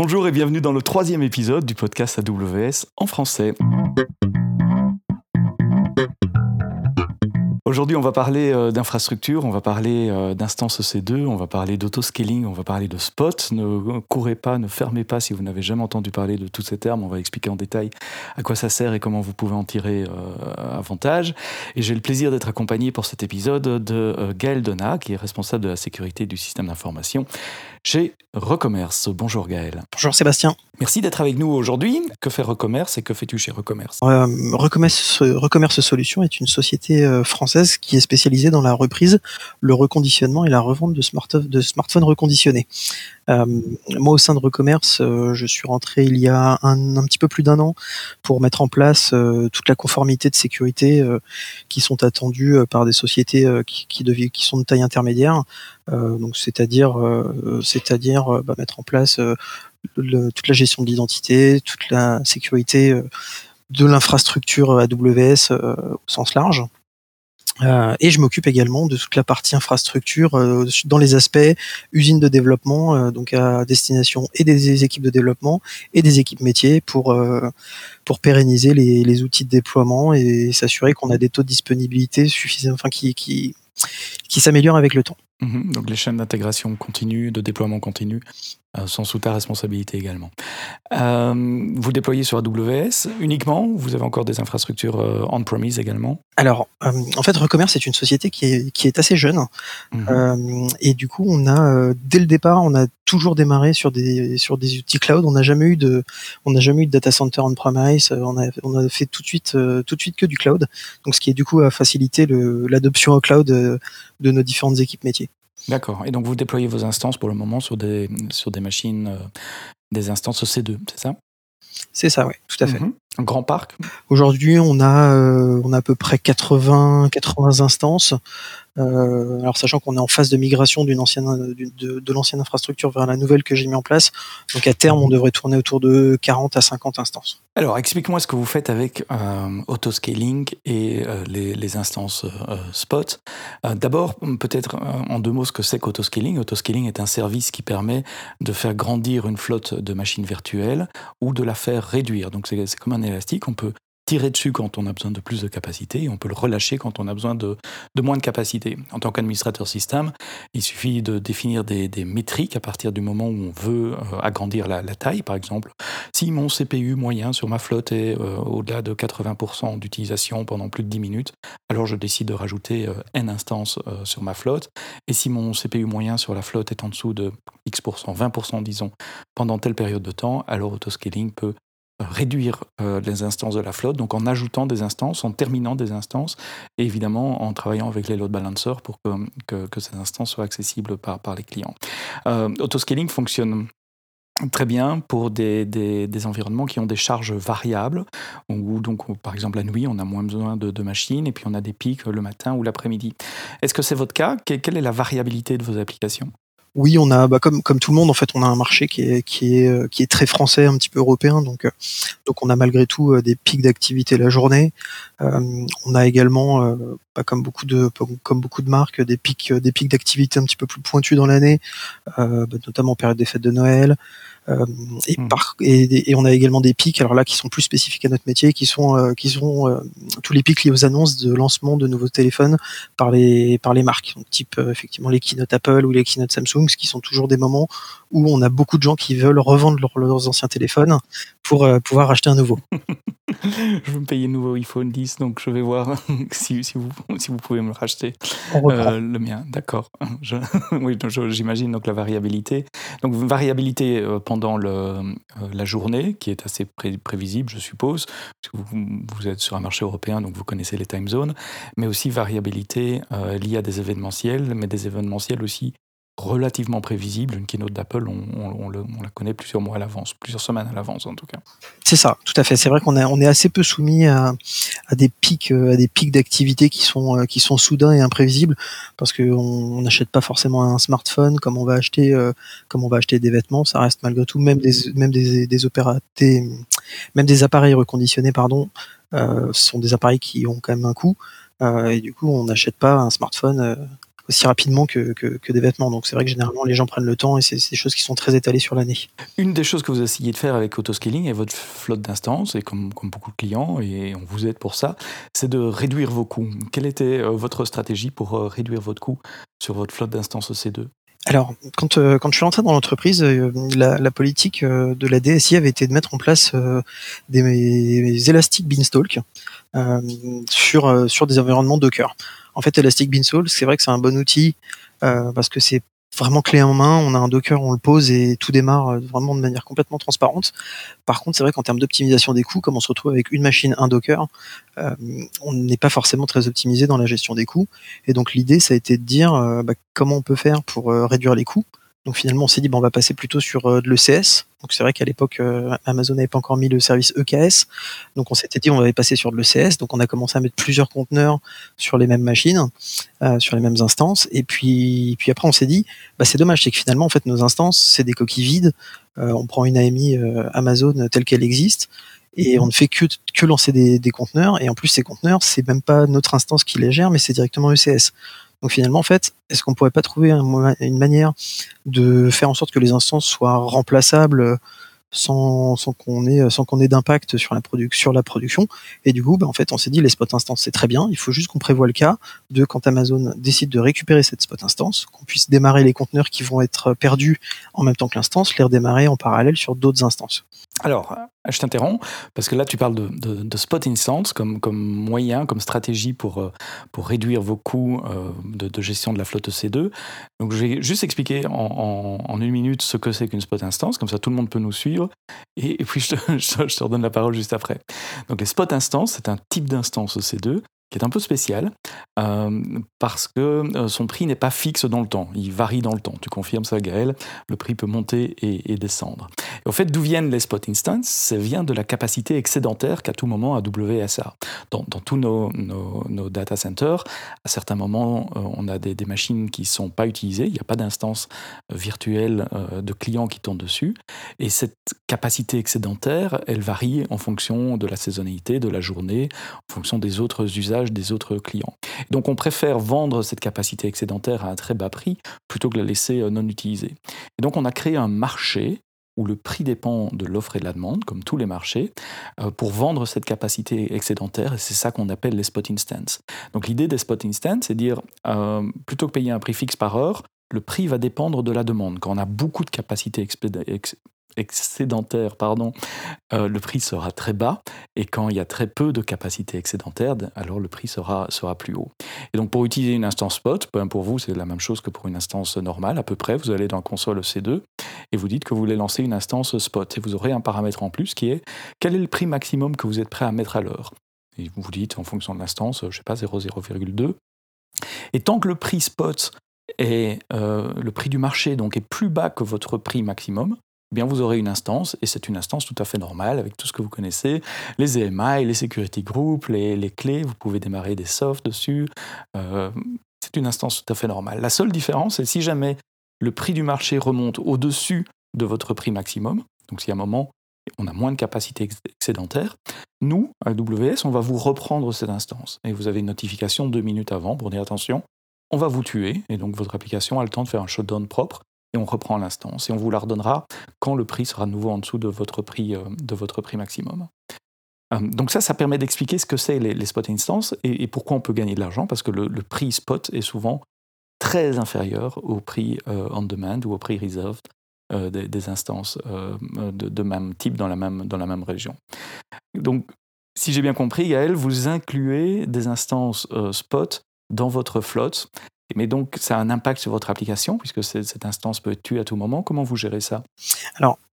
Bonjour et bienvenue dans le troisième épisode du podcast AWS en français. Aujourd'hui, on va parler euh, d'infrastructure, on va parler euh, d'instance EC2, on va parler d'autoscaling, on va parler de spot. Ne courez pas, ne fermez pas si vous n'avez jamais entendu parler de tous ces termes. On va expliquer en détail à quoi ça sert et comment vous pouvez en tirer euh, avantage. Et j'ai le plaisir d'être accompagné pour cet épisode de Gaël Donat, qui est responsable de la sécurité du système d'information chez Recommerce. Bonjour Gaël. Bonjour Sébastien. Merci d'être avec nous aujourd'hui. Que fait Recommerce et que fais-tu chez Recommerce? Recommerce, Recommerce Solutions est une société française qui est spécialisée dans la reprise, le reconditionnement et la revente de, smartphones reconditionnés. Euh, moi, au sein de Recommerce, euh, je suis rentré il y a un, petit peu plus d'un an pour mettre en place euh, toute la conformité de sécurité qui sont attendues par des sociétés qui, qui, sont de taille intermédiaire. donc, c'est-à-dire, c'est-à-dire bah, mettre en place toute la gestion de l'identité, toute la sécurité de l'infrastructure AWS au sens large. Euh, et je m'occupe également de toute la partie infrastructure euh, dans les aspects usine de développement, euh, donc à destination et des, équipes de développement et des équipes métiers pour pour pérenniser les, les, outils de déploiement et s'assurer qu'on a des taux de disponibilité suffisants, enfin qui qui qui s'améliorent avec le temps. Mhm. donc les chaînes d'intégration continue, de déploiement continu, euh, sont sous ta responsabilité également. Euh, vous déployez sur AWS uniquement ou vous avez encore des infrastructures euh, on-premise également? Alors, en fait, Recommerce est une société qui est, qui est assez jeune. Mhm. et du coup, on a, dès le départ, on a toujours démarré sur des, sur des outils cloud. On n'a jamais eu de, on n'a jamais eu de data center on-premise. On a, on a fait tout de suite, tout de suite que du cloud. Donc, ce qui est du coup a facilité l'adoption au cloud de nos différentes équipes métiers. D'accord. Et donc vous déployez vos instances pour le moment sur des, sur des machines, euh, des instances C2, c'est ça? C'est ça, oui, tout à fait. Mhm. Un grand parc? Aujourd'hui, on a, euh, on a à peu près 80, 80 instances. Euh, alors sachant qu'on est en phase de migration d'une ancienne de, l'ancienne infrastructure vers la nouvelle que j'ai mis en place, donc à terme on devrait tourner autour de 40 à 50 instances. Alors explique-moi ce que vous faites avec euh, autoscaling et euh, les, les, instances Spot. D'abord peut-être en deux mots ce que c'est qu'autoscaling. Autoscaling est un service qui permet de faire grandir une flotte de machines virtuelles ou de la faire réduire. Donc c'est comme un élastique, on peut tirer dessus quand on a besoin de plus de capacité et on peut le relâcher quand on a besoin de, moins de capacité. En tant qu'administrateur système, il suffit de définir des, métriques à partir du moment où on veut euh, agrandir la, la, taille, par exemple. Si mon CPU moyen sur ma flotte est euh, au-delà de 80% d'utilisation pendant plus de 10 minutes, alors je décide de rajouter euh, N instances sur ma flotte. Et si mon CPU moyen sur la flotte est en dessous de X%, 20% disons, pendant telle période de temps, alors autoscaling peut réduire euh, les instances de la flotte, donc en ajoutant des instances, en terminant des instances, et évidemment en travaillant avec les load balancers pour que, ces instances soient accessibles par, les clients. Euh, autoscaling fonctionne très bien pour des, environnements qui ont des charges variables, où donc par exemple la nuit on a moins besoin de machines et puis on a des pics le matin ou l'après-midi. Est-ce que c'est votre cas? Quelle est la variabilité de vos applications? Oui, on a, bah, comme tout le monde, en fait, on a un marché qui est euh, très français, un petit peu européen. Donc euh, on a malgré tout euh, des pics d'activité la journée. on a également, bah, comme beaucoup de marques, des pics des pics d'activité un petit peu plus pointus dans l'année, bah, notamment en période des fêtes de Noël. Euh, et, par, et, et, on a également des pics, alors là qui sont plus spécifiques à notre métier, qui sont euh, qui sont euh, tous les pics liés aux annonces de lancement de nouveaux téléphones par les par les marques, donc type effectivement les keynote Apple ou les keynote Samsung, ce qui sont toujours des moments où on a beaucoup de gens qui veulent revendre leurs anciens téléphones pour pouvoir acheter un nouveau. je veux me payer un nouveau iPhone 10, donc je vais voir si, si, vous, si vous pouvez me le racheter. Euh, le mien, d'accord. oui, j'imagine donc la variabilité. Donc variabilité euh, pendant le, euh, la journée, qui est assez prévisible, je suppose. Vous, vous, êtes sur un marché européen, donc vous connaissez les time zones, mais aussi variabilité liée à des événementiels, mais des événementiels aussi relativement prévisible. Une keynote d'Apple, on, la connaît plusieurs mois à l'avance, plusieurs semaines à l'avance en tout cas. C'est ça, tout à fait. C'est vrai qu'on on est assez peu soumis à, des pics, euh, à des pics d'activité qui sont euh, soudains et imprévisibles, parce qu'on n'achète pas forcément un smartphone comme on va acheter euh, comme on va acheter des vêtements. Ça reste malgré tout même des même même des appareils reconditionnés, pardon, sont des appareils qui ont quand même un coût. et du coup, on n'achète pas un smartphone aussi rapidement que, que, des vêtements. Donc c'est vrai que généralement les gens prennent le temps et c'est des choses qui sont très étalées sur l'année. Une des choses que vous essayez de faire avec Autoscaling et votre flotte d'instances, et comme, comme beaucoup de clients, et on vous aide pour ça, c'est de réduire vos coûts. Quelle était votre stratégie pour réduire votre coût sur votre flotte d'instances EC2 alors, quand, euh, quand je suis rentré dans l'entreprise, euh, la, politique euh, de la DSI avait été de mettre en place des, des élastiques Beanstalk sur, sur des environnements Docker. En fait, Elastic Beanstalk, c'est vrai que c'est un bon outil parce que c'est vraiment clé en main. On a un Docker, on le pose et tout démarre euh, vraiment de manière complètement transparente. Par contre, c'est vrai qu'en termes d'optimisation des coûts, comme on se retrouve avec une machine, un Docker, euh, on n'est pas forcément très optimisé dans la gestion des coûts. Et donc l'idée, ça a été de dire euh, bah, comment on peut faire pour réduire les coûts. Donc finalement, on s'est dit, bon, on va passer plutôt sur euh, de l'ECS. Donc c'est vrai qu'à l'époque, euh, Amazon n'avait pas encore mis le service EKS. Donc on s'était dit, on va passer sur de l'ECS. Donc on a commencé à mettre plusieurs conteneurs sur les mêmes machines, euh, sur les mêmes instances. Et puis, puis après, on s'est dit, bah, c'est dommage, c'est que finalement, en fait, nos instances, c'est des coquilles vides. on prend une AMI Amazon telle qu'elle existe et on ne fait que, que lancer des, des conteneurs. Et en plus, ces conteneurs, c'est même pas notre instance qui les gère, mais c'est directement ECS. Donc finalement, en fait, est-ce qu'on pourrait pas trouver une manière de faire en sorte que les instances soient remplaçables sans, sans qu'on ait qu'on ait d'impact sur la production sur la production? Et du coup bah, en fait on s'est dit les spot instances c'est très bien. Il faut juste qu'on prévoit le cas de quand Amazon décide de récupérer cette spot instance qu'on puisse démarrer les conteneurs qui vont être perdus en même temps que l'instance les redémarrer en parallèle sur d'autres instances. Alors je t'interromps parce que là tu parles de, de, spot instance comme, comme moyen, comme stratégie pour, euh, pour réduire vos coûts euh, de, gestion de la flotte C2. Donc je vais juste expliquer en, en, une minute ce que c'est qu'une spot instance, comme ça tout le monde peut nous suivre et, puis je te, je te, redonne la parole juste après. Donc les spot instances, c'est un type d'instance C2 qui est un peu spécial euh, parce que euh, son prix n'est pas fixe dans le temps, il varie dans le temps. Tu confirmes ça, Gaël? Le prix peut monter et, descendre. Et au fait, d'où viennent les spot instances Ça vient de la capacité excédentaire qu'à tout moment a. Dans, tous nos, nos, data centers, à certains moments, euh, on a des, des machines qui ne sont pas utilisées, il n'y a pas d'instance virtuelle de clients qui tournent dessus. Et cette capacité excédentaire, elle varie en fonction de la saisonnalité, de la journée, en fonction des autres usages des autres clients. Donc on préfère vendre cette capacité excédentaire à un très bas prix plutôt que la laisser euh, non utilisée. Et donc on a créé un marché où le prix dépend de l'offre et de la demande, comme tous les marchés, euh, pour vendre cette capacité excédentaire, et c'est ça qu'on appelle les spot instants. Donc l'idée des spot instants, c'est dire, euh, plutôt que payer un prix fixe par heure, le prix va dépendre de la demande. Quand on a beaucoup de capacité excédentaire, pardon, euh, le prix sera très bas. Et quand il y a très peu de capacité excédentaire, alors le prix sera, plus haut. Et donc pour utiliser une instance spot, ben, pour vous c'est la même chose que pour une instance normale, à peu près. Vous allez dans console C2 et vous dites que vous voulez lancer une instance spot. Et vous aurez un paramètre en plus qui est quel est le prix maximum que vous êtes prêt à mettre à l'heure? Et vous vous dites en fonction de l'instance, je ne sais pas, 0,0,2. Et tant que le prix spot est euh, le prix du marché donc est plus bas que votre prix maximum, eh bien vous aurez une instance, et c'est une instance tout à fait normale avec tout ce que vous connaissez, les EMI, les security groups, les, clés, vous pouvez démarrer des softs dessus. Euh, c'est une instance tout à fait normale. La seule différence, c'est si jamais le prix du marché remonte au-dessus de votre prix maximum, donc si à un moment on a moins de capacité excédentaire, nous, à AWS, on va vous reprendre cette instance. Et vous avez une notification deux minutes avant pour dire attention, on va vous tuer, et donc votre application a le temps de faire un shutdown propre et on reprend l'instance et on vous la redonnera quand le prix sera de nouveau en dessous de votre prix, euh, maximum. Euh, donc ça, ça permet d'expliquer ce que c'est les, spot instances et, pourquoi on peut gagner de l'argent, parce que le, prix spot est souvent très inférieur au prix euh, on demand ou au prix reserved des, instances de, même type dans la même, dans la même région. Donc, si j'ai bien compris, Gaël, vous incluez des instances spot dans votre flotte mais donc, ça a un impact sur votre application, puisque cette instance peut être tuée à tout moment. Comment vous gérez ça?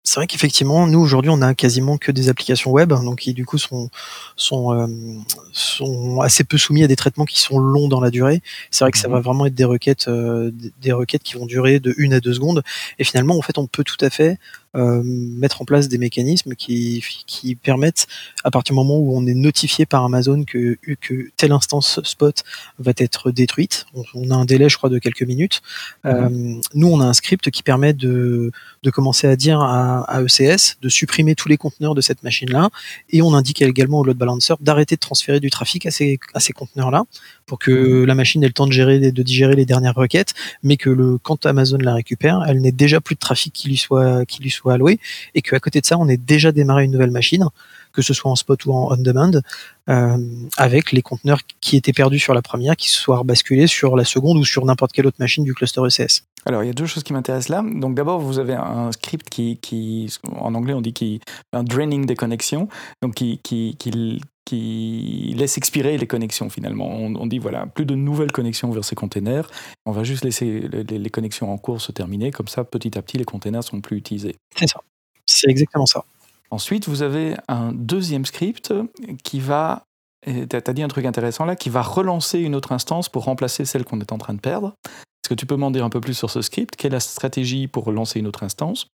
C'est vrai qu'effectivement, nous aujourd'hui, on a quasiment que des applications web, donc qui du coup sont sont euh, sont assez peu soumis à des traitements qui sont longs dans la durée. C'est vrai que ça mhm. va vraiment être des requêtes euh, des requêtes qui vont durer de une à deux secondes. Et finalement, en fait, on peut tout à fait euh, mettre en place des mécanismes qui, qui permettent, à partir du moment où on est notifié par Amazon que, que telle instance spot va être détruite, on, a un délai, je crois, de quelques minutes. Mhm. nous, on a un script qui permet de, de commencer à dire à à, ECS de supprimer tous les conteneurs de cette machine-là, et on indique également au load balancer d'arrêter de transférer du trafic à ces, conteneurs-là, pour que la machine ait le temps de gérer, de digérer les dernières requêtes, mais que le, quand Amazon la récupère, elle n'ait déjà plus de trafic qui lui soit, qui lui soit alloué, et qu'à côté de ça, on ait déjà démarré une nouvelle machine, que ce soit en spot ou en on-demand, euh, avec les conteneurs qui étaient perdus sur la première, qui soient basculés sur la seconde ou sur n'importe quelle autre machine du cluster ECS. Alors, il y a deux choses qui m'intéressent là. Donc, d'abord, vous avez un script qui, qui, en anglais, on dit qui, un draining des connexions, donc qui, qui, qui, qui laisse expirer les connexions finalement. On, dit voilà, plus de nouvelles connexions vers ces containers. On va juste laisser les, les, connexions en cours se terminer. Comme ça, petit à petit, les containers sont plus utilisés. C'est ça. C'est exactement ça. Ensuite, vous avez un deuxième script qui va, tu as dit un truc intéressant là, qui va relancer une autre instance pour remplacer celle qu'on est en train de perdre. Est-ce que tu peux m'en dire un peu plus sur ce script? Quelle est la stratégie pour relancer une autre instance?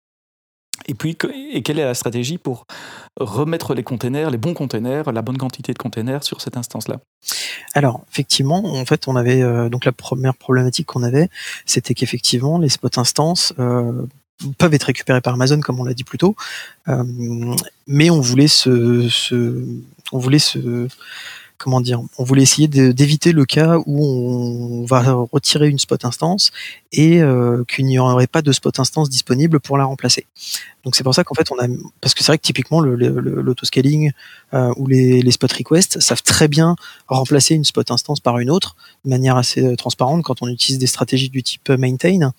Et puis, et quelle est la stratégie pour remettre les containers, les bons containers, la bonne quantité de containers sur cette instance-là? Alors, effectivement, en fait, on avait euh, donc la première problématique qu'on avait, c'était qu'effectivement, les spot instances euh, peuvent être récupérés par Amazon, comme on l'a dit plus tôt, euh, mais on voulait se, on voulait se comment dire, on voulait essayer d'éviter le cas où on va retirer une spot instance et euh, qu'il n'y aurait pas de spot instance disponible pour la remplacer. Donc c'est pour ça qu'en fait on a, parce que c'est vrai que typiquement l'autoscaling euh, ou les, les, spot requests savent très bien remplacer une spot instance par une autre de manière assez euh, transparente quand on utilise des stratégies du type maintain.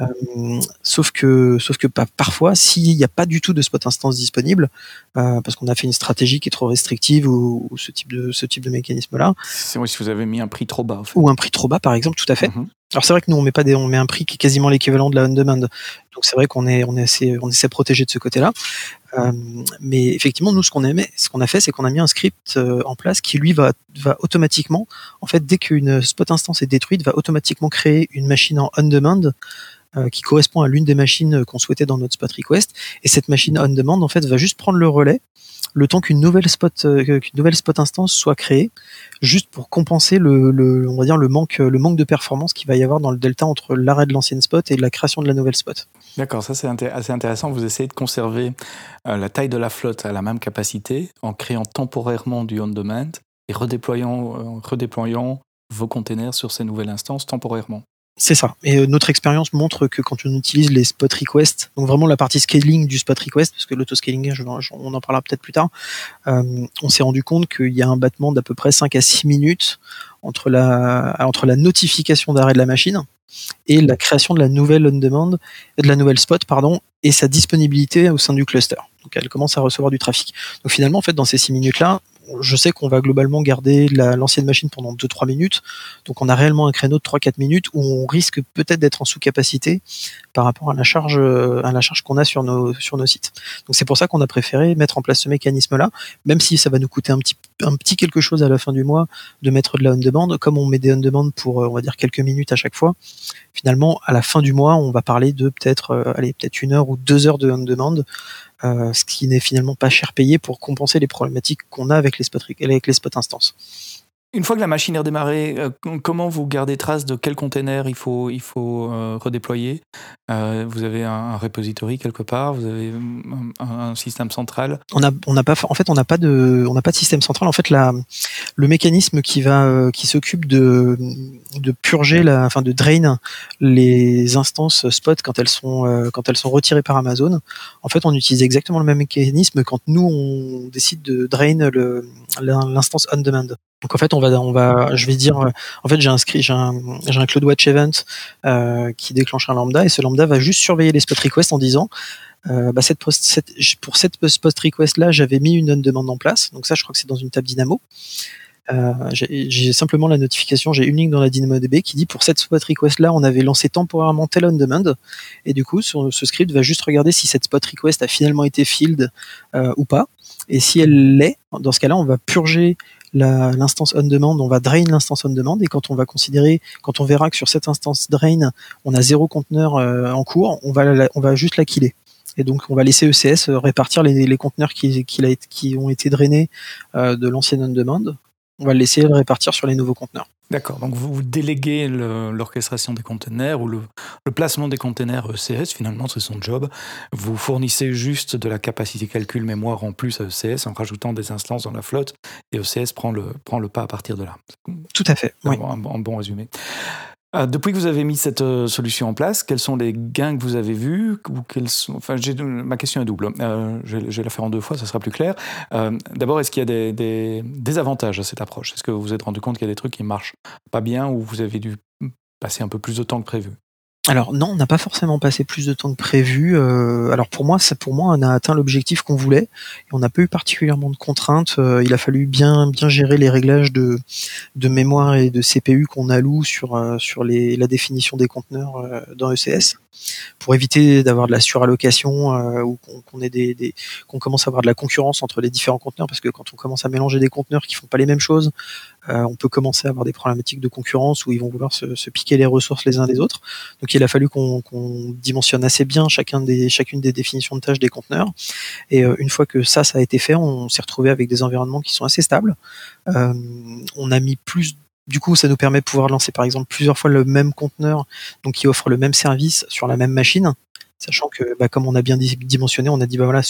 Euh, sauf que, sauf que parfois, s'il n'y a pas du tout de spot instance disponible, euh, parce qu'on a fait une stratégie qui est trop restrictive ou, ce type de ce type de mécanisme là. C'est si vous avez mis un prix trop bas. En fait. Ou un prix trop bas, par exemple, tout à fait. Mhm. Alors c'est vrai que nous on met pas des, on met un prix qui est quasiment l'équivalent de la on demand. Donc c'est vrai qu'on est on est assez on essaie de ce côté-là. Euh, mais effectivement nous ce qu'on a fait, c'est qu'on a mis un script euh, en place qui lui va va automatiquement, en fait dès qu'une spot instance est détruite, va automatiquement créer une machine en on demand qui correspond à l'une des machines qu'on souhaitait dans notre spot request. Et cette machine on demand en fait va juste prendre le relais le temps qu'une nouvelle spot euh, qu'une nouvelle spot instance soit créée, juste pour compenser le, on manque le manque de performance qu'il va y avoir dans le delta entre l'arrêt de l'ancienne spot et la création de la nouvelle spot. D'accord, ça c'est assez intéressant. Vous essayez de conserver euh, la taille de la flotte à la même capacité en créant temporairement du on-demand et redéployant, euh, redéployant vos containers sur ces nouvelles instances temporairement. C'est ça. Et euh, notre expérience montre que quand on utilise les spot requests, donc vraiment la partie scaling du spot request, parce que l'autoscaling, on en parlera peut-être plus tard, euh, on s'est rendu compte qu'il y a un battement d'à peu près 5 à 6 minutes entre la, notification d'arrêt de la machine et la création de la nouvelle on-demand, de la nouvelle spot, pardon, et sa disponibilité au sein du cluster. Donc elle commence à recevoir du trafic. Donc finalement, en fait, dans ces 6 minutes-là, je sais qu'on va globalement garder l'ancienne machine pendant 2-3 minutes. Donc on a réellement un créneau de 3-4 minutes où on risque peut-être d'être en sous-capacité par rapport à la charge, charge qu'on a sur nos, sites. Donc c'est pour ça qu'on a préféré mettre en place ce mécanisme-là, même si ça va nous coûter un petit, quelque chose à la fin du mois de mettre de la on-demand. Comme on met des on-demand pour, on va dire, quelques minutes à chaque fois, finalement, à la fin du mois, on va parler de peut-être, euh, peut-être une heure ou deux heures de on-demand euh, ce qui n'est finalement pas cher payé pour compenser les problématiques qu'on a avec les spots, avec instances. Une fois que la machine est redémarrée, euh, comment vous gardez trace de quel container il faut, euh, redéployer? Euh, Vous avez un, repository quelque part Vous avez un, système central? On pas, en fait, on n'a pas de, système central. En fait, le mécanisme qui s'occupe de, purger, enfin, de drain les instances spot quand elles sont, quand elles sont retirées par Amazon. En fait, on utilise exactement le même mécanisme quand nous on décide de drain l'instance on demand. Donc en fait, on va, on va, je vais dire, en fait, j'ai inscrit, j'ai un, j'ai un CloudWatch Event euh, qui déclenche un lambda et ce lambda va juste surveiller les spot requests en disant, euh, bah pour cette spot request là, j'avais mis une demande en place. Donc ça, je crois que c'est dans une table Dynamo. Euh, j'ai simplement la notification, j'ai une ligne dans la DynamoDB qui dit pour cette spot request là, on avait lancé temporairement tel on demand et du coup, ce, script va juste regarder si cette spot request a finalement été filled ou pas. Et si elle l'est, dans ce cas-là, on va purger l'instance on demand, on va drain l'instance on demand et quand on va considérer, quand on verra que sur cette instance drain, on a zéro conteneur euh, en cours, on va, on va juste la killer. Et donc on va laisser ECS répartir les, les conteneurs qui, qui, ont été drainés euh, de l'ancienne on demand On va le laisser le répartir sur les nouveaux conteneurs. D'accord, donc vous déléguez l'orchestration des conteneurs ou le, placement des conteneurs ECS, finalement c'est son job. Vous fournissez juste de la capacité calcul mémoire en plus à ECS en rajoutant des instances dans la flotte et ECS prend le, prend le pas à partir de là. Tout à fait, oui. un, bon résumé. Euh, depuis que vous avez mis cette euh, solution en place, quels sont les gains que vous avez vus ou quels sont... enfin, Ma question est double. Euh, je, vais la faire en deux fois, ça sera plus clair. D'abord, est-ce qu'il y a des, des, des, avantages à cette approche? Est-ce que vous vous êtes rendu compte qu'il y a des trucs qui marchent pas bien ou vous avez dû passer un peu plus de temps que prévu? Alors non, on n'a pas forcément passé plus de temps que prévu. Euh, alors pour moi, ça, pour moi, on a atteint l'objectif qu'on voulait. Et on n'a pas eu particulièrement de contraintes. Euh, il a fallu bien bien gérer les réglages de, de mémoire et de CPU qu'on alloue sur euh, sur les, la définition des conteneurs dans ECS pour éviter d'avoir de la surallocation ou qu'on ait des, des qu'on commence à avoir de la concurrence entre les différents conteneurs parce que quand on commence à mélanger des conteneurs qui font pas les mêmes choses, on peut commencer à avoir des problématiques de concurrence où ils vont vouloir se, se piquer les ressources les uns des autres. Donc il a fallu qu'on dimensionne assez bien chacun des, chacune des définitions de tâches des conteneurs. Et euh, une fois que ça, ça a été fait, on s'est retrouvé avec des environnements qui sont assez stables. Euh, on a mis plus du coup, ça nous permet de pouvoir lancer par exemple plusieurs fois le même conteneur, donc qui offre le même service sur la même machine sachant que bah, comme on a bien dimensionné, on a dit bah voilà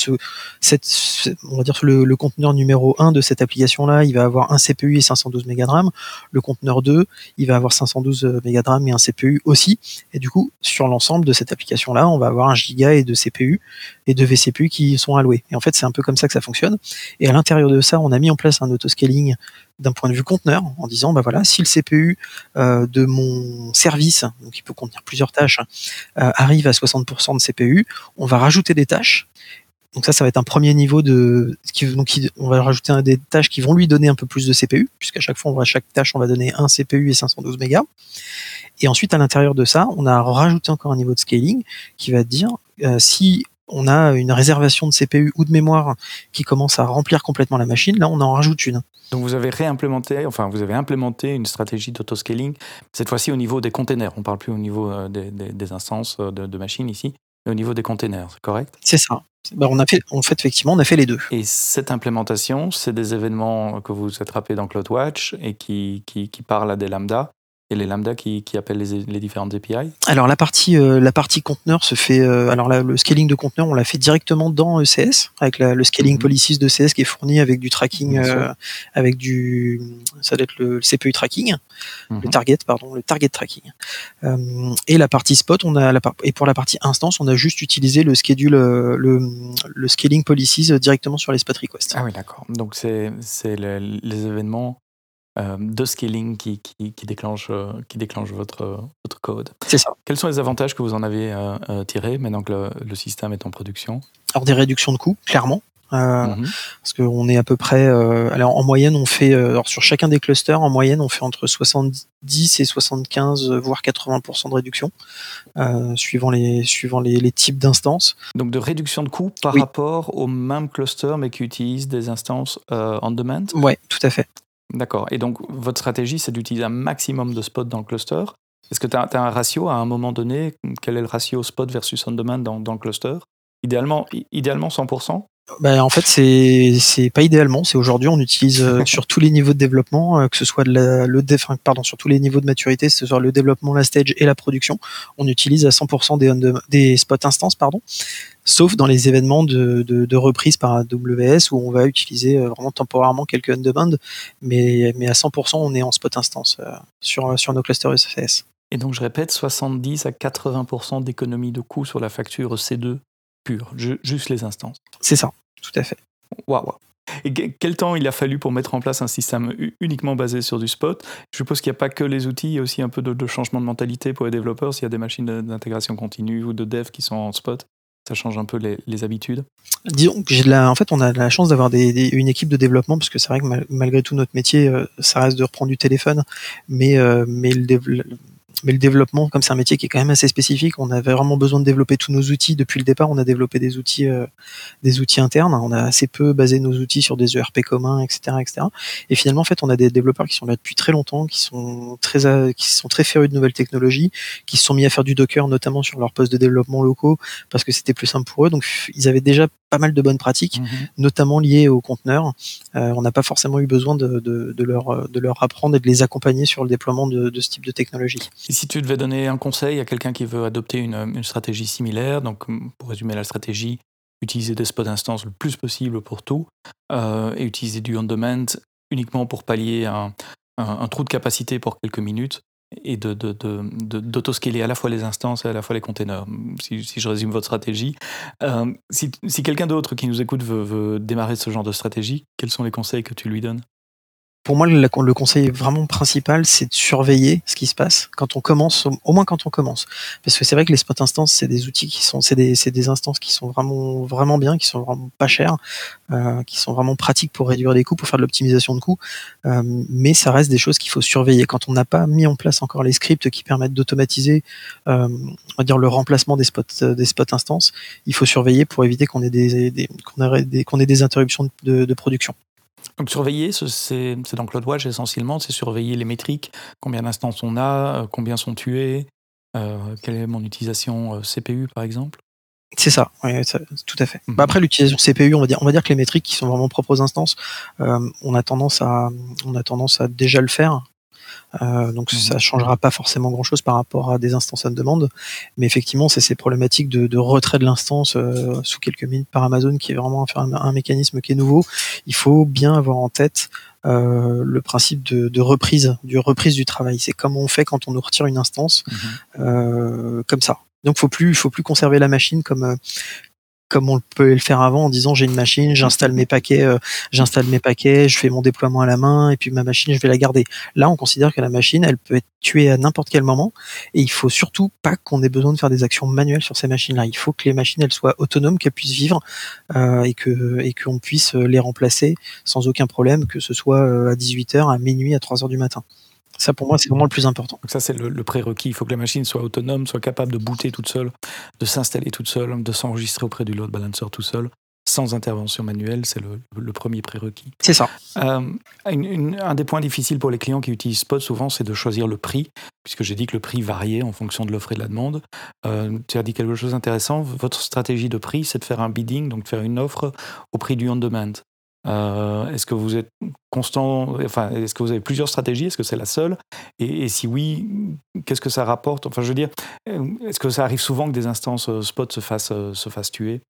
on va dire le, conteneur numéro 1 de cette application là, il va avoir un CPU et 512 MB de RAM. Le conteneur 2, il va avoir 512 MB de RAM et un CPU aussi. Et du coup, sur l'ensemble de cette application là, on va avoir un giga et de CPU et de vCPU qui sont alloués. Et en fait, c'est un peu comme ça que ça fonctionne. Et à l'intérieur de ça, on a mis en place un autoscaling d'un point de vue conteneur en disant bah voilà si le CPU euh, de mon service donc il peut contenir plusieurs tâches euh, arrive à 60% de CPU on va rajouter des tâches. Donc ça ça va être un premier niveau de donc on va rajouter des tâches qui vont lui donner un peu plus de CPU puisqu'à chaque fois on va chaque tâche on va donner un CPU et 512 mégas. Et ensuite à l'intérieur de ça on a rajouté encore un niveau de scaling qui va dire euh, si on a une réservation de CPU ou de mémoire qui commence à remplir complètement la machine, là on en rajoute une. Donc vous avez réimplémenté, enfin vous avez implémenté une stratégie d'autoscaling, cette fois-ci au niveau des containers. On ne parle plus au niveau euh, des, instances euh, de, machines ici, mais au niveau des containers, c'est correct? C'est ça. Ben, on a fait, en fait, effectivement, on a fait les deux. Et cette implémentation, c'est des événements que vous attrapez dans CloudWatch et qui, qui, qui parlent à des lambda et les lambda qui, qui appellent les, les, différentes API Alors la partie euh, la partie conteneur se fait euh, alors le scaling de conteneur on l'a fait directement dans ECS avec le scaling mhm. policies de ECS qui est fourni avec du tracking euh, avec du ça doit être le, CPU tracking le mhm. target pardon le target tracking et la partie spot on a la et pour la partie instance on a juste utilisé le schedule le, le scaling policies directement sur les spot requests. Ah oui d'accord donc c'est les événements de scaling qui, qui, déclenche, euh, qui déclenche votre, votre code. C'est ça. Quels sont les avantages que vous en avez euh, tirés maintenant que le, système est en production? Alors des réductions de coûts, clairement. Mhm. Parce qu'on est à peu près, alors en moyenne, on fait, alors sur chacun des clusters, en moyenne, on fait entre 70 et 75, voire 80% de réduction, suivant les, suivant les, types d'instances. Donc de réduction de coûts par rapport au même cluster, mais qui utilise des instances on demand? Ouais, tout à fait. D'accord. Et donc, votre stratégie, c'est d'utiliser un maximum de spots dans le cluster. Est-ce que tu as, un ratio à un moment donné? Quel est le ratio spot versus on-demand dans, dans, le cluster? Idéalement, idéalement 100% ben, en fait, c'est c'est pas idéalement. C'est aujourd'hui, on utilise euh, sur tous les niveaux de développement, euh, que ce soit de la, le pardon, sur tous les niveaux de maturité, que ce soit le développement, la stage et la production, on utilise à 100% des, des spots instances, pardon, sauf dans les événements de, de, de, reprise par AWS où on va utiliser euh, vraiment temporairement quelques on-demand, mais, mais à 100% on est en spot instance sur, sur nos clusters SFS. Et donc je répète, 70 à 80% d'économie de coût sur la facture C2 pur, juste les instances. C'est ça, tout à fait. Waouh. Et quel temps il a fallu pour mettre en place un système uniquement basé sur du spot? Je suppose qu'il n'y a pas que les outils, il y a aussi un peu de, changement de mentalité pour les développeurs. S'il y a des machines d'intégration continue ou de dev qui sont en spot, ça change un peu les, habitudes? Disons que en fait, on a la chance d'avoir une équipe de développement, parce que c'est vrai que malgré tout, notre métier, euh, ça reste de reprendre du téléphone, mais, euh, mais le, mais le développement, comme c'est un métier qui est quand même assez spécifique, on avait vraiment besoin de développer tous nos outils. Depuis le départ, on a développé des outils, euh, des outils internes. On a assez peu basé nos outils sur des ERP communs, etc., etc. Et finalement, en fait, on a des développeurs qui sont là depuis très longtemps, qui sont très, qui sont très férus de nouvelles technologies, qui se sont mis à faire du Docker, notamment sur leurs postes de développement locaux, parce que c'était plus simple pour eux. Donc, ils avaient déjà pas mal de bonnes pratiques, Mhm. notamment liées aux conteneurs. Euh, on n'a pas forcément eu besoin de, de, de leur, de leur apprendre et de les accompagner sur le déploiement de, de ce type de technologie. Et si tu devais donner un conseil à quelqu'un qui veut adopter une, une stratégie similaire, donc pour résumer la stratégie, utiliser des spots instances le plus possible pour tout, euh, et utiliser du on-demand uniquement pour pallier un, un, un trou de capacité pour quelques minutes, et de, de, de, d'autoscaler à la fois les instances et à la fois les containers, si, si je résume votre stratégie. Euh, si si quelqu'un d'autre qui nous écoute veut, veut démarrer ce genre de stratégie, quels sont les conseils que tu lui donnes? Pour moi, le, conseil vraiment principal, c'est de surveiller ce qui se passe quand on commence, au, moins quand on commence. Parce que c'est vrai que les spots instances, c'est des outils qui sont, c'est des, des instances qui sont vraiment, vraiment bien, qui sont vraiment pas chères, euh, qui sont vraiment pratiques pour réduire les coûts, pour faire de l'optimisation de coûts. Euh, mais ça reste des choses qu'il faut surveiller. Quand on n'a pas mis en place encore les scripts qui permettent d'automatiser, euh, on va dire le remplacement des spots, euh, des spots instances, il faut surveiller pour éviter qu'on ait des, des qu'on ait qu'on ait des interruptions de, de production. Donc surveiller, ce- c'est dans CloudWatch essentiellement, c'est surveiller les métriques, combien d'instances on a, euh, combien sont tués, euh, quelle est mon utilisation euh, CPU par exemple. C'est ça, ouais, ça, tout à fait. Mhm. Bah après l'utilisation CPU, on va dire, on va dire que les métriques qui sont vraiment propres aux instances, euh, on a tendance à, on a tendance à déjà le faire. Euh, donc Mhm. ça changera pas forcément grand chose par rapport à des instances à demande, mais effectivement c'est ces problématiques de, de retrait de l'instance euh, sous quelques minutes par Amazon qui est vraiment un, un mécanisme qui est nouveau. Il faut bien avoir en tête euh, le principe de, de reprise, du reprise du travail. C'est comme on fait quand on nous retire une instance Mhm. comme ça. Donc faut plus, faut plus conserver la machine comme comme on peut le faire avant en disant j'ai une machine, j'installe mes paquets, euh, j'installe mes paquets, je fais mon déploiement à la main et puis ma machine je vais la garder. Là on considère que la machine elle peut être tuée à n'importe quel moment et il faut surtout pas qu'on ait besoin de faire des actions manuelles sur ces machines-là. Il faut que les machines elles soient autonomes, qu'elles puissent vivre euh, et et qu'on puisse les remplacer sans aucun problème, que ce soit euh, à 18h, à minuit, à 3h du matin. Ça pour moi c'est vraiment le plus important. Donc ça c'est le, le prérequis, il faut que la machine soit autonome, soit capable de booter toute seule, de s'installer toute seule, de s'enregistrer auprès du load balancer tout seul, sans intervention manuelle, c'est le, le premier prérequis. C'est ça. Euh, une- une- un des points difficiles pour les clients qui utilisent Spot souvent, c'est de choisir le prix, puisque j'ai dit que le prix variait en fonction de l'offre et de la demande. Euh, tu as dit quelque chose d'intéressant. Votre stratégie de prix, c'est de faire un bidding, donc de faire une offre au prix du on-demand. Euh, est-ce que vous êtes constant, enfin, est-ce que vous avez plusieurs stratégies? Est-ce que c'est la seule? Et, et si oui, qu'est-ce que ça rapporte? Enfin, je veux dire, est-ce que ça arrive souvent que des instances euh, spot se fassent, euh, se fassent tuer?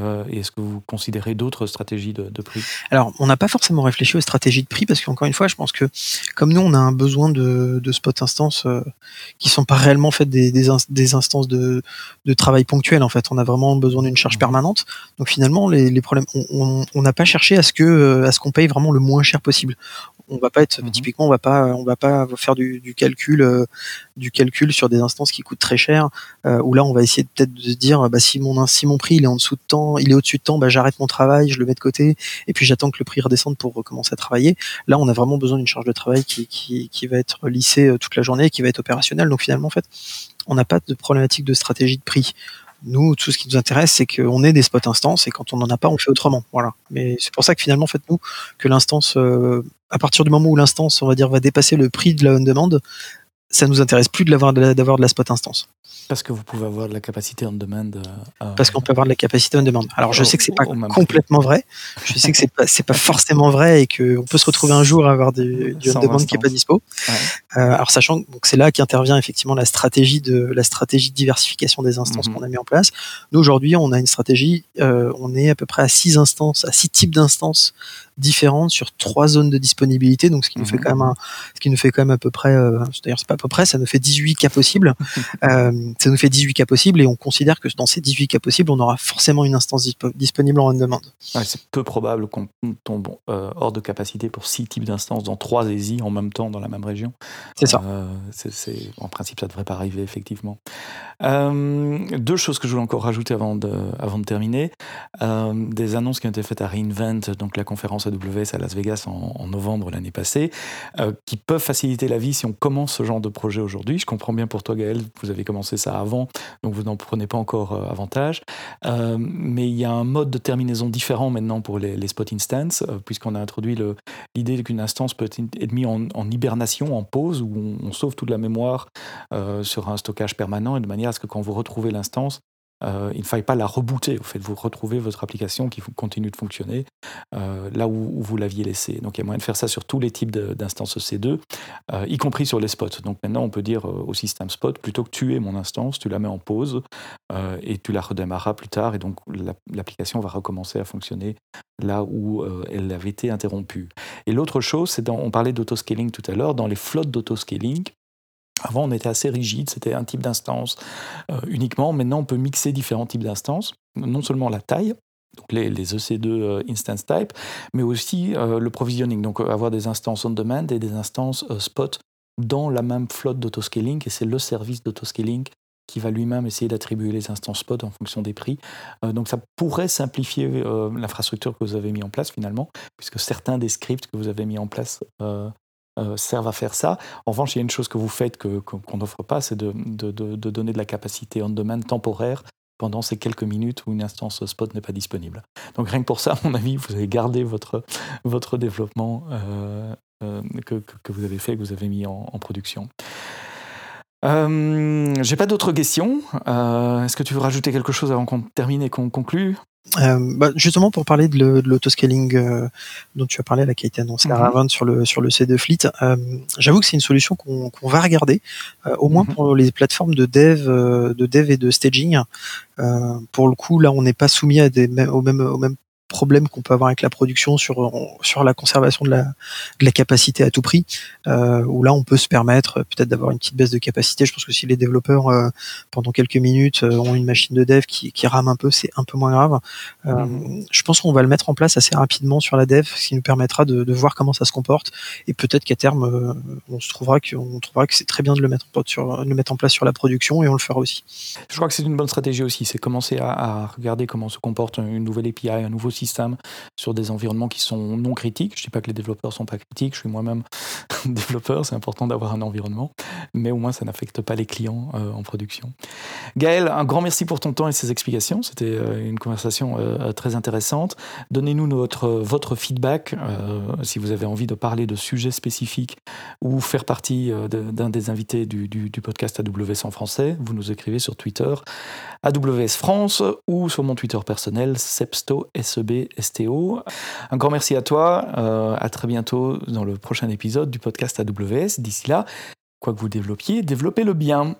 Euh, Et est-ce que vous considérez d'autres stratégies de, prix? Alors, on n'a pas forcément réfléchi aux stratégies de prix parce qu'encore une fois, je pense que comme nous, on a un besoin de, de spot instances euh, qui sont pas réellement faites des, des, des instances de, de travail ponctuel. En fait, on a vraiment besoin d'une charge permanente. Donc finalement, les, les problèmes, on n'a pas cherché à ce que euh, à ce qu'on paye vraiment le moins cher possible. On va pas être Mhm. typiquement, on va pas, on va pas faire du, du calcul, euh, du calcul sur des instances qui coûtent très cher. Euh, où là, on va essayer peut-être de se dire, bah, si mon si mon prix il est en dessous de temps, il est au-dessus de temps, bah, j'arrête mon travail, je le mets de côté et puis j'attends que le prix redescende pour recommencer à travailler. Là, on a vraiment besoin d'une charge de travail qui, qui, qui va être lissée euh, toute la journée, et qui va être opérationnelle. Donc finalement, en fait, on n'a pas de problématique de stratégie de prix. Nous, tout ce qui nous intéresse, c'est qu'on ait des spots instances et quand on n'en a pas, on fait autrement. Voilà. Mais c'est pour ça que finalement, en fait, nous, que l'instance, euh, à partir du moment où l'instance, on va dire, va dépasser le prix de la on-demand, ça nous intéresse plus de l'avoir de d'avoir de la spot instance Parce que vous pouvez avoir de la capacité on demand. euh, parce qu'on peut avoir de la capacité on demande. Alors je sais que c'est pas complètement vrai. Je sais que c'est pas c'est pas forcément vrai et que on peut se retrouver un jour à avoir du, du on demande qui est pas dispo. Ouais. Euh, alors sachant que c'est là qu'intervient effectivement la stratégie de la stratégie de diversification des instances Mhm. qu'on a mis en place. Nous aujourd'hui, on a une stratégie, euh, on est à peu près à six instances, à six types d'instances différentes sur trois zones de disponibilité. Donc ce qui nous fait Mhm. quand même un, ce qui nous fait quand même à peu près, d'ailleurs c'est pas peu près, ça nous fait 18 cas possibles. Euh, ça nous fait 18 cas possibles et on considère que dans ces 18 cas possibles, on aura forcément une instance dispo- disponible en on demande. Ouais, c'est peu probable qu'on tombe euh, hors de capacité pour six types d'instances dans trois ESI en même temps dans la même région. C'est ça. Euh, en principe, ça ne devrait pas arriver, effectivement. Euh, deux choses que je voulais encore rajouter avant de, avant de terminer. Des annonces qui ont été faites à reInvent, donc la conférence AWS à Las Vegas en, en novembre l'année passée, qui peuvent faciliter la vie si on commence ce genre de projet aujourd'hui. Je comprends bien pour toi, Gaël, vous avez commencé ça avant, donc vous n'en prenez pas encore euh, avantage. Euh, mais il y a un mode de terminaison différent maintenant pour les, spot instances, euh, puisqu'on a introduit l'idée qu'une instance peut être mise en, hibernation, en pause, où on, on sauve toute la mémoire sur un stockage permanent, et de manière à ce que quand vous retrouvez l'instance, euh, il ne faille pas la rebooter. Au fait, vous retrouvez votre application qui continue de fonctionner euh, là où, vous l'aviez laissée. Donc il y a moyen de faire ça sur tous les types d'instances EC2, y compris sur les spots. Donc maintenant, on peut dire au système spot, plutôt que tuer mon instance, tu la mets en pause et tu la redémarreras plus tard. Et donc l'application va recommencer à fonctionner là où elle avait été interrompue. Et l'autre chose, c'est on parlait d'autoscaling tout à l'heure, dans les flottes d'autoscaling, avant, on était assez rigide, c'était un type d'instance euh, uniquement. Maintenant, on peut mixer différents types d'instances, non seulement la taille, donc les, EC2 euh, instance type, mais aussi euh, le provisioning, donc avoir des instances on demand et des instances spot dans la même flotte d'autoscaling, et c'est le service d'autoscaling qui va lui-même essayer d'attribuer les instances spot en fonction des prix. donc ça pourrait simplifier l'infrastructure que vous avez mis en place finalement, puisque certains des scripts que vous avez mis en place servent à faire ça. En revanche, il y a une chose que vous faites qu'on n'offre pas, c'est de, donner de la capacité on-demand temporaire pendant ces quelques minutes où une instance spot n'est pas disponible. Donc rien que pour ça, à mon avis, vous avez gardé votre, votre développement euh, euh, que, vous avez fait, que vous avez mis en, production. Euh, J'ai pas d'autres questions. Est-ce que tu veux rajouter quelque chose avant qu'on termine et qu'on conclue? Euh, bah, justement pour parler de l'autoscaling euh, dont tu as parlé là qui a été annoncé à mhm. sur le sur le C2 Fleet, euh, j'avoue que c'est une solution qu'on va regarder, au moins mhm. pour les plateformes de dev de dev et de staging. pour le coup là on n'est pas soumis à des au même au même problème qu'on peut avoir avec la production sur sur la conservation de la, de la capacité à tout prix euh, où là on peut se permettre euh, peut-être d'avoir une petite baisse de capacité. Je pense que si les développeurs euh, pendant quelques minutes ont une machine de dev qui, qui rame un peu c'est un peu moins grave. Euh, mmh. je pense qu'on va le mettre en place assez rapidement sur la dev ce qui nous permettra de, de voir comment ça se comporte. Et peut-être qu'à terme on se trouvera qu'on trouvera que c'est très bien de le mettre en place sur le mettre en place sur la production et on le fera aussi. Je crois que c'est une bonne stratégie aussi c'est commencer à, à regarder comment se comporte une nouvelle API un nouveau sur des environnements qui sont non critiques. Je ne dis pas que les développeurs ne sont pas critiques, je suis moi-même développeur, c'est important d'avoir un environnement, mais au moins ça n'affecte pas les clients euh, en production. Gaël, un grand merci pour ton temps et ces explications. C'était euh, une conversation euh, très intéressante. Donnez-nous notre, votre feedback si vous avez envie de parler de sujets spécifiques ou faire partie d'un des invités du, podcast AWS en français. Vous nous écrivez sur Twitter AWS France ou sur mon Twitter personnel Sepsto SEB Un grand merci à toi. Euh, à très bientôt dans le prochain épisode du podcast AWS. D'ici là, quoi que vous développiez, développez-le bien.